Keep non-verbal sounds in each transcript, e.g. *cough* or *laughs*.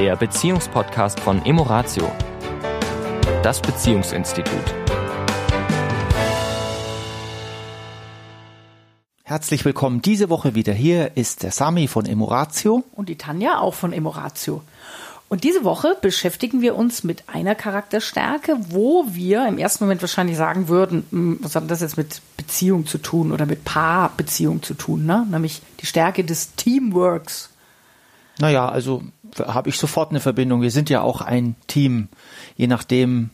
der Beziehungspodcast von Emoratio, das Beziehungsinstitut. Herzlich willkommen diese Woche wieder. Hier ist der Sami von Emoratio. Und die Tanja auch von Emoratio. Und diese Woche beschäftigen wir uns mit einer Charakterstärke, wo wir im ersten Moment wahrscheinlich sagen würden, hm, was hat das jetzt mit Beziehung zu tun oder mit Paarbeziehung zu tun, ne? nämlich die Stärke des Teamworks. Naja, also habe ich sofort eine Verbindung. Wir sind ja auch ein Team, je nachdem,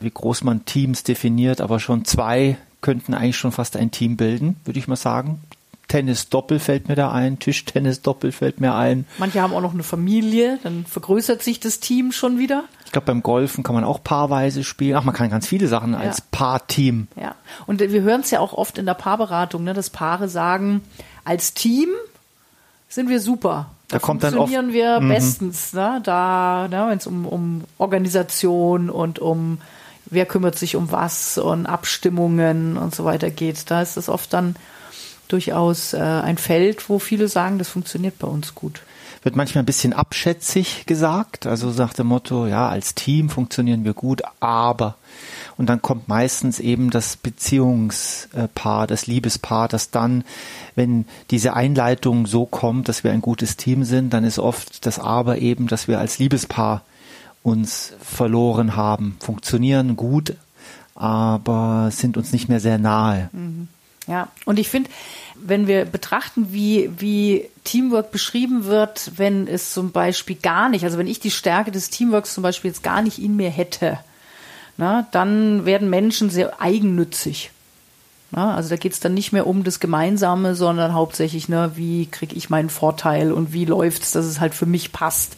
wie groß man Teams definiert, aber schon zwei könnten eigentlich schon fast ein Team bilden, würde ich mal sagen. Tennis-Doppel fällt mir da ein, Tischtennis-Doppel fällt mir ein. Manche haben auch noch eine Familie, dann vergrößert sich das Team schon wieder. Ich glaube, beim Golfen kann man auch paarweise spielen. Ach, man kann ganz viele Sachen als ja. Paarteam. Ja, und wir hören es ja auch oft in der Paarberatung, ne, dass Paare sagen, als Team sind wir super. Da, da kommt dann oft, wir mhm. bestens, ne? da, ne, wenn es um, um Organisation und um wer kümmert sich um was und Abstimmungen und so weiter geht. Da ist es oft dann durchaus äh, ein Feld, wo viele sagen, das funktioniert bei uns gut. Wird manchmal ein bisschen abschätzig gesagt, also sagt der Motto, ja, als Team funktionieren wir gut, aber und dann kommt meistens eben das Beziehungspaar, das Liebespaar, das dann, wenn diese Einleitung so kommt, dass wir ein gutes Team sind, dann ist oft das Aber eben, dass wir als Liebespaar uns verloren haben, funktionieren gut, aber sind uns nicht mehr sehr nahe. Mhm. Ja, und ich finde, wenn wir betrachten, wie, wie Teamwork beschrieben wird, wenn es zum Beispiel gar nicht, also wenn ich die Stärke des Teamworks zum Beispiel jetzt gar nicht in mir hätte, na, dann werden Menschen sehr eigennützig. Na, also da geht es dann nicht mehr um das Gemeinsame, sondern hauptsächlich, ne, wie kriege ich meinen Vorteil und wie läuft es, dass es halt für mich passt,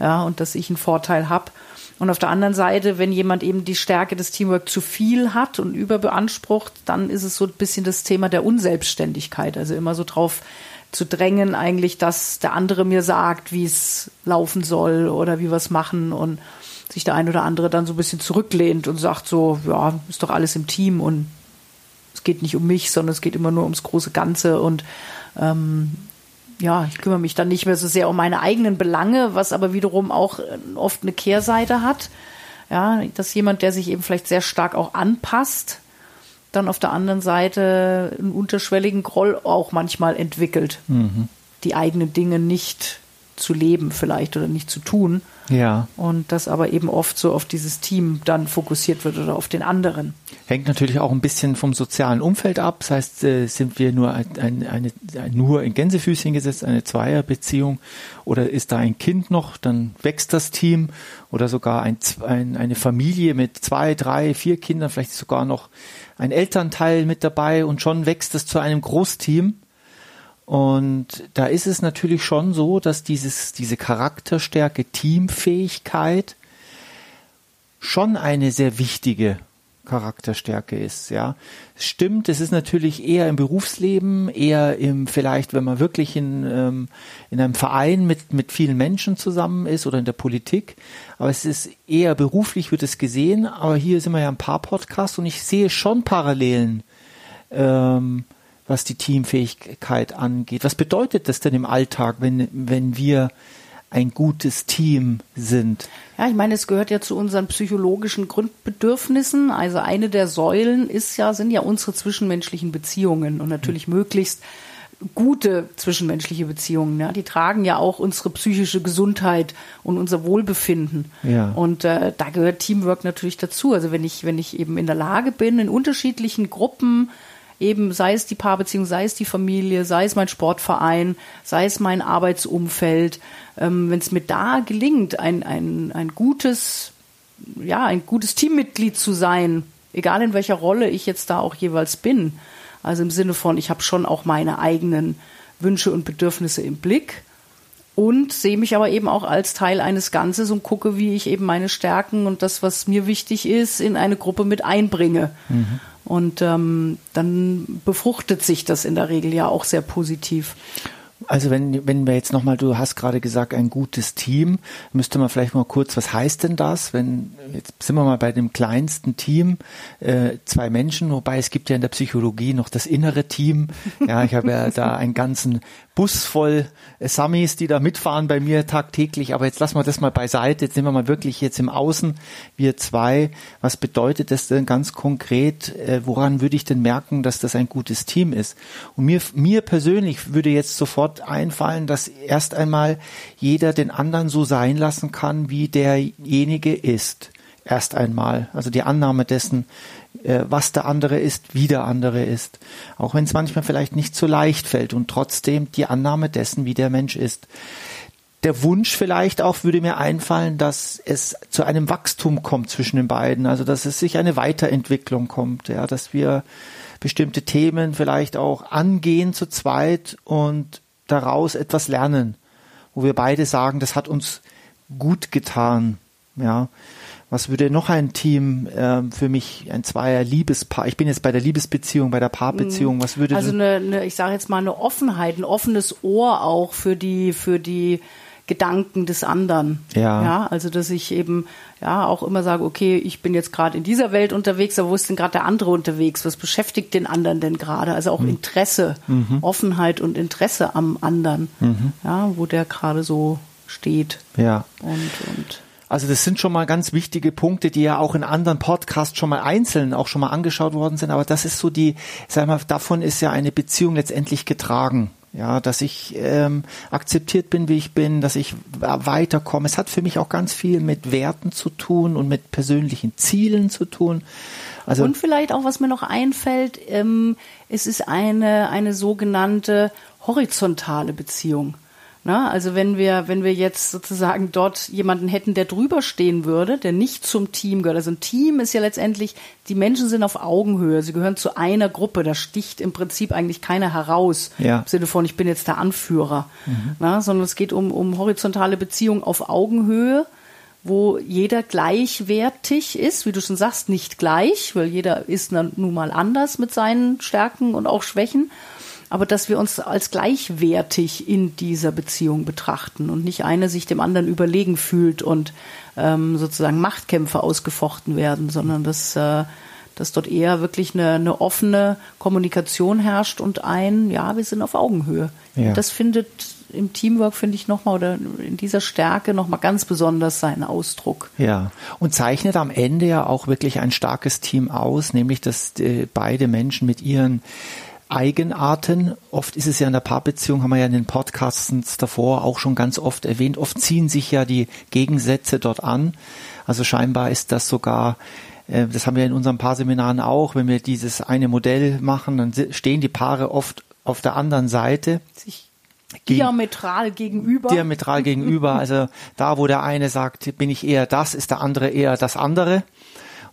ja, und dass ich einen Vorteil habe. Und auf der anderen Seite, wenn jemand eben die Stärke des Teamwork zu viel hat und überbeansprucht, dann ist es so ein bisschen das Thema der Unselbstständigkeit. Also immer so drauf zu drängen, eigentlich, dass der andere mir sagt, wie es laufen soll oder wie wir es machen und sich der ein oder andere dann so ein bisschen zurücklehnt und sagt so, ja, ist doch alles im Team und es geht nicht um mich, sondern es geht immer nur ums große Ganze und ähm, ja, ich kümmere mich dann nicht mehr so sehr um meine eigenen Belange, was aber wiederum auch äh, oft eine Kehrseite hat. Ja, dass jemand, der sich eben vielleicht sehr stark auch anpasst, dann auf der anderen Seite einen unterschwelligen Groll auch manchmal entwickelt. Mhm. Die eigenen Dinge nicht zu leben vielleicht oder nicht zu tun. Ja. Und das aber eben oft so auf dieses Team dann fokussiert wird oder auf den anderen. Hängt natürlich auch ein bisschen vom sozialen Umfeld ab. Das heißt, äh, sind wir nur ein, eine, eine, nur in Gänsefüßchen gesetzt, eine Zweierbeziehung oder ist da ein Kind noch, dann wächst das Team oder sogar ein, ein, eine Familie mit zwei, drei, vier Kindern, vielleicht sogar noch ein Elternteil mit dabei und schon wächst es zu einem Großteam. Und da ist es natürlich schon so, dass dieses, diese Charakterstärke, Teamfähigkeit schon eine sehr wichtige Charakterstärke ist, ja. Stimmt, es ist natürlich eher im Berufsleben, eher im, vielleicht, wenn man wirklich in, ähm, in einem Verein mit, mit vielen Menschen zusammen ist oder in der Politik. Aber es ist eher beruflich wird es gesehen. Aber hier sind wir ja ein paar Podcasts und ich sehe schon Parallelen, ähm, was die Teamfähigkeit angeht. Was bedeutet das denn im Alltag, wenn, wenn wir ein gutes Team sind? Ja, ich meine, es gehört ja zu unseren psychologischen Grundbedürfnissen. Also eine der Säulen ist ja, sind ja unsere zwischenmenschlichen Beziehungen und natürlich mhm. möglichst gute zwischenmenschliche Beziehungen. Ja, die tragen ja auch unsere psychische Gesundheit und unser Wohlbefinden. Ja. Und äh, da gehört Teamwork natürlich dazu. Also wenn ich, wenn ich eben in der Lage bin, in unterschiedlichen Gruppen eben sei es die Paarbeziehung, sei es die Familie, sei es mein Sportverein, sei es mein Arbeitsumfeld, ähm, wenn es mir da gelingt, ein, ein, ein gutes, ja, ein gutes Teammitglied zu sein, egal in welcher Rolle ich jetzt da auch jeweils bin, also im Sinne von, ich habe schon auch meine eigenen Wünsche und Bedürfnisse im Blick und sehe mich aber eben auch als Teil eines Ganzes und gucke, wie ich eben meine Stärken und das, was mir wichtig ist, in eine Gruppe mit einbringe. Mhm. Und ähm, dann befruchtet sich das in der Regel ja auch sehr positiv. Also wenn, wenn wir jetzt nochmal, du hast gerade gesagt, ein gutes Team, müsste man vielleicht mal kurz, was heißt denn das? Wenn, jetzt sind wir mal bei dem kleinsten Team, äh, zwei Menschen, wobei es gibt ja in der Psychologie noch das innere Team. *laughs* Ja, ich habe ja da einen ganzen Bus voll Samis, die da mitfahren bei mir tagtäglich. Aber jetzt lassen wir das mal beiseite. Jetzt nehmen wir mal wirklich jetzt im Außen, wir zwei. Was bedeutet das denn ganz konkret? Äh, woran würde ich denn merken, dass das ein gutes Team ist? Und mir, mir persönlich würde jetzt sofort einfallen, dass erst einmal jeder den anderen so sein lassen kann, wie derjenige ist erst einmal. Also die Annahme dessen, äh, was der andere ist, wie der andere ist. Auch wenn es manchmal vielleicht nicht so leicht fällt und trotzdem die Annahme dessen, wie der Mensch ist. Der Wunsch vielleicht auch würde mir einfallen, dass es zu einem Wachstum kommt zwischen den beiden, also dass es sich eine Weiterentwicklung kommt, ja, dass wir bestimmte Themen vielleicht auch angehen zu zweit und daraus etwas lernen, wo wir beide sagen, das hat uns gut getan, ja. Was würde noch ein Team äh, für mich, ein zweier Liebespaar, ich bin jetzt bei der Liebesbeziehung, bei der Paarbeziehung, was würde Also eine, eine ich sage jetzt mal eine Offenheit, ein offenes Ohr auch für die, für die Gedanken des anderen. Ja. ja. Also dass ich eben ja auch immer sage, okay, ich bin jetzt gerade in dieser Welt unterwegs, aber wo ist denn gerade der andere unterwegs? Was beschäftigt den anderen denn gerade? Also auch mhm. Interesse, mhm. Offenheit und Interesse am anderen, mhm. ja, wo der gerade so steht. Ja. Und, und also das sind schon mal ganz wichtige Punkte, die ja auch in anderen Podcasts schon mal einzeln auch schon mal angeschaut worden sind. Aber das ist so die, sag mal, davon ist ja eine Beziehung letztendlich getragen. Ja, dass ich ähm, akzeptiert bin, wie ich bin, dass ich weiterkomme. Es hat für mich auch ganz viel mit Werten zu tun und mit persönlichen Zielen zu tun. Also und vielleicht auch, was mir noch einfällt, ähm, es ist eine, eine sogenannte horizontale Beziehung. Na, also wenn wir, wenn wir jetzt sozusagen dort jemanden hätten, der drüber stehen würde, der nicht zum Team gehört. Also ein Team ist ja letztendlich, die Menschen sind auf Augenhöhe, sie gehören zu einer Gruppe, da sticht im Prinzip eigentlich keiner heraus. Ja. Im Sinne von, ich bin jetzt der Anführer. Mhm. Na, sondern es geht um, um horizontale Beziehungen auf Augenhöhe wo jeder gleichwertig ist, wie du schon sagst, nicht gleich, weil jeder ist nun mal anders mit seinen Stärken und auch Schwächen aber dass wir uns als gleichwertig in dieser Beziehung betrachten und nicht einer sich dem anderen überlegen fühlt und ähm, sozusagen Machtkämpfe ausgefochten werden, sondern dass, äh, dass dort eher wirklich eine, eine offene Kommunikation herrscht und ein, ja, wir sind auf Augenhöhe. Ja. Das findet im Teamwork, finde ich, nochmal oder in dieser Stärke nochmal ganz besonders seinen Ausdruck. Ja, und zeichnet am Ende ja auch wirklich ein starkes Team aus, nämlich dass äh, beide Menschen mit ihren Eigenarten. Oft ist es ja in der Paarbeziehung, haben wir ja in den Podcasts davor auch schon ganz oft erwähnt, oft ziehen sich ja die Gegensätze dort an. Also scheinbar ist das sogar, äh, das haben wir in unseren Paarseminaren auch, wenn wir dieses eine Modell machen, dann stehen die Paare oft auf der anderen Seite. Sich diametral gegenüber. Diametral gegenüber. Also da, wo der eine sagt, bin ich eher das, ist der andere eher das andere.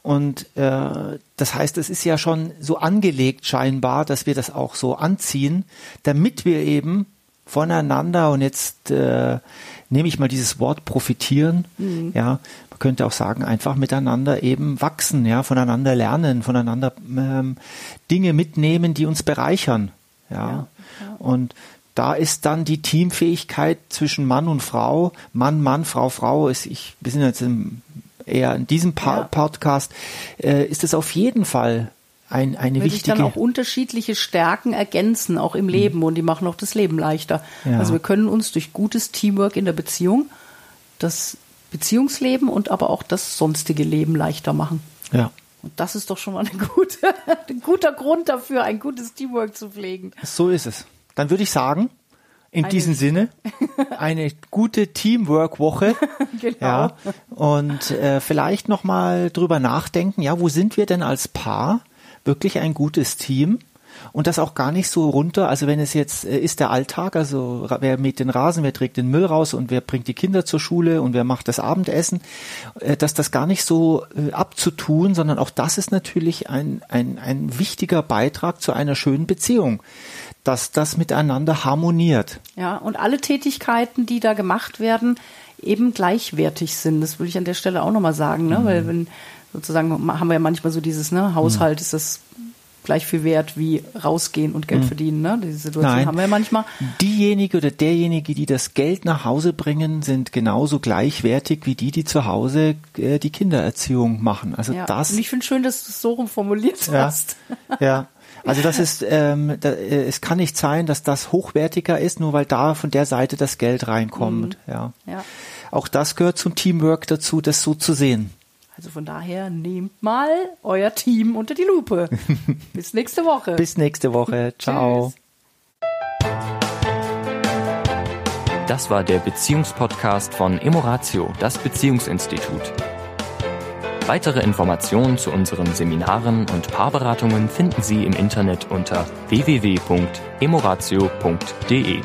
Und äh, das heißt, es ist ja schon so angelegt scheinbar, dass wir das auch so anziehen, damit wir eben voneinander und jetzt äh, nehme ich mal dieses Wort profitieren, mhm. ja, man könnte auch sagen, einfach miteinander eben wachsen, ja, voneinander lernen, voneinander ähm, Dinge mitnehmen, die uns bereichern, ja. ja, ja. Und da ist dann die Teamfähigkeit zwischen Mann und Frau, Mann, Mann, Frau, Frau, ist, ich, wir sind jetzt im eher in diesem pa ja. Podcast, äh, ist es auf jeden Fall ein, eine Würde wichtige. Ich dann auch unterschiedliche Stärken ergänzen, auch im Leben mhm. und die machen auch das Leben leichter. Ja. Also wir können uns durch gutes Teamwork in der Beziehung das Beziehungsleben und aber auch das sonstige Leben leichter machen. Ja. Und das ist doch schon mal *laughs* gute, ein guter Grund dafür, ein gutes Teamwork zu pflegen. So ist es. Dann würde ich sagen, in diesem Sinne, *laughs* eine gute Teamwork-Woche. *laughs* genau. Ja, und äh, vielleicht nochmal drüber nachdenken, ja, wo sind wir denn als Paar wirklich ein gutes Team? Und das auch gar nicht so runter, also wenn es jetzt äh, ist der Alltag, also wer mäht den Rasen, wer trägt den Müll raus und wer bringt die Kinder zur Schule und wer macht das Abendessen, äh, dass das gar nicht so äh, abzutun, sondern auch das ist natürlich ein, ein, ein wichtiger Beitrag zu einer schönen Beziehung dass das miteinander harmoniert. Ja, und alle Tätigkeiten, die da gemacht werden, eben gleichwertig sind. Das will ich an der Stelle auch nochmal sagen, ne? Mhm. weil wenn sozusagen haben wir ja manchmal so dieses, ne, Haushalt mhm. ist das gleich viel wert wie rausgehen und Geld mhm. verdienen. Ne? Diese Situation Nein. haben wir ja manchmal. Diejenige oder derjenige, die das Geld nach Hause bringen, sind genauso gleichwertig wie die, die zu Hause äh, die Kindererziehung machen. Also ja. das. Und ich finde schön, dass du es so rum formuliert ja. hast. Ja. Also das ist, ähm, da, äh, es kann nicht sein, dass das hochwertiger ist, nur weil da von der Seite das Geld reinkommt. Mhm. Ja. ja. Auch das gehört zum Teamwork dazu, das so zu sehen. Also von daher nehmt mal euer Team unter die Lupe. *laughs* Bis nächste Woche. Bis nächste Woche. *laughs* Ciao. Das war der Beziehungspodcast von Emoratio, das Beziehungsinstitut. Weitere Informationen zu unseren Seminaren und Paarberatungen finden Sie im Internet unter www.emoratio.de.